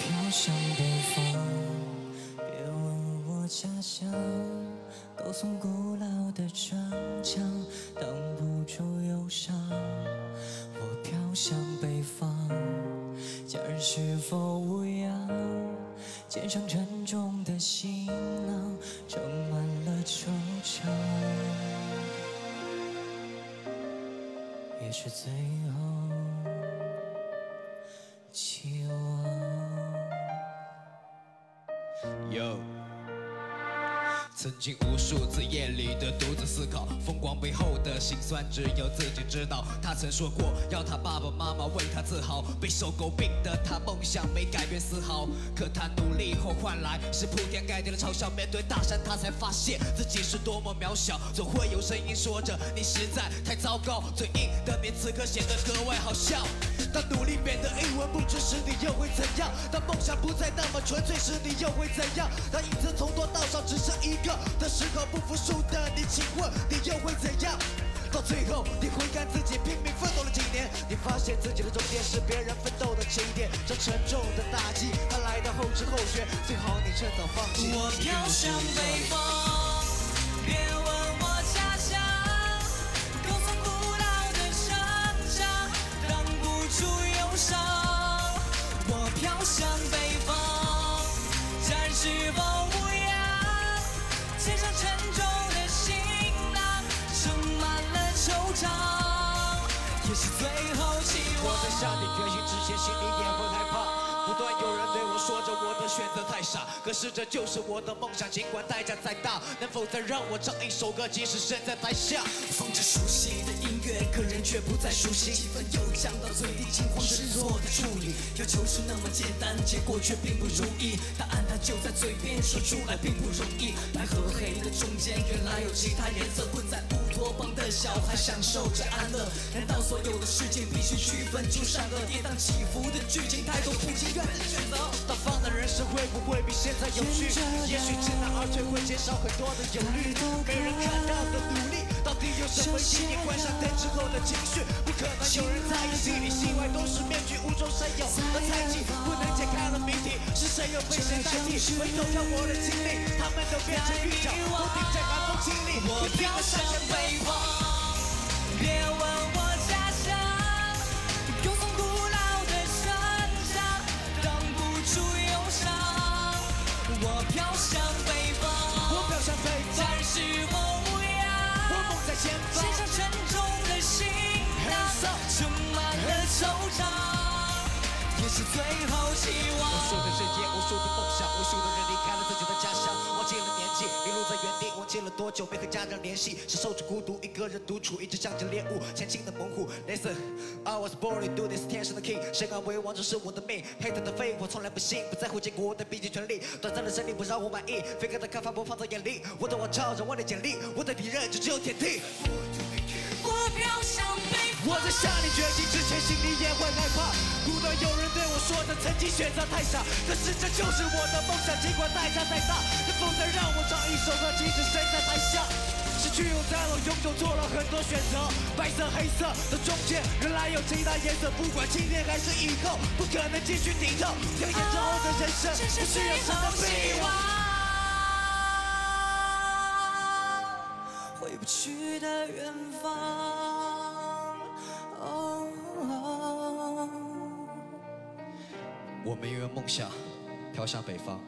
飘向北方，别问我家乡。高耸古老的城墙，挡不住忧伤。我飘向北方，家人是否无恙？肩上沉重的行囊，盛也是最后期望。曾经无数次夜里的独自思考，风光背后的辛酸只有自己知道。他曾说过要他爸爸妈妈为他自豪，备受诟病的他梦想没改变丝毫。可他努力后换来是铺天盖地的嘲笑，面对大山他才发现自己是多么渺小。总会有声音说着你实在太糟糕，嘴硬的你此刻显得格外好笑。当努力变得一文不值时，你又会怎样？当梦想不再那么纯粹时，你又会怎样？当影子从多到少只剩一个的时候，不服输的你，请问你又会怎样？到最后，你回看自己拼命奋斗了几年，你发现自己的终点是别人奋斗的起点。这沉重的打击，它来的后知后觉，最好你趁早放弃。我飘向北方，别问我家乡。高耸古老的城墙，挡不住忧伤。我飘向北方，家人是否无恙？肩上沉重的行囊，盛满了惆怅，也是最后期望。我在下定决心之前，心里也会害怕。不断有人对我说着我的选择太傻，可是这就是我的梦想，尽管代价再大，能否再让我唱一首歌，即使身在台下？放着熟悉的音人却不再熟悉，气氛又降到最低，惊慌失措的处理。要求是那么简单，结果却并不如意。答案它就在嘴边，说出来并不容易。白和黑的中间，原来有其他颜色。混在乌托邦的小孩享受着安乐，难道所有的事情必须区分出善恶？跌宕起伏的剧情，太多不情愿的选择。大方的人生会不会比现在有趣？也许知难而退会减少很多的忧虑。没人看到的努力，到底有什么意义？关上灯之后的情绪，不可能有人在意。戏里戏外都是面具，无中生有和猜忌，不能解开的谜题，是谁又被谁代替？回头看我的经历，他们都变成预兆，都停在寒风清里。我飘向北方，前方肩上沉重的行囊盛满了惆怅，也是最后期望。久没和家人联系，是受着孤独，一个人独处，一直像只猎物，前进的猛虎。Listen, I was born to do this，天生的 king，生而为王，这是我的命。黑特的废我从来不信，不在乎结果，但毕竟权力。短暂的胜利不让我满意，飞哥的看法不放在眼里，我的王朝，让我的简历，我的敌人就只有天地。我飘向北方，我在下定决心之前，心里也会害怕。不断有人对我说着曾经选择太傻，可是这就是我的梦想，尽管代价再大，能否再让我唱一首歌，即使身在台下。失去又在了，拥有做了很多选择，白色、黑色的中间，原来有其他颜色。不管今天还是以后，不可能继续低头。表演之后的人生，不需要什么臂膀。回不去的远方。哦我们因为梦想飘向北方，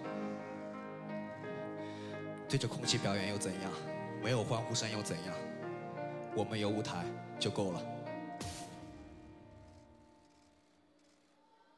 对着空气表演又怎样？没有欢呼声又怎样？我们有舞台就够了。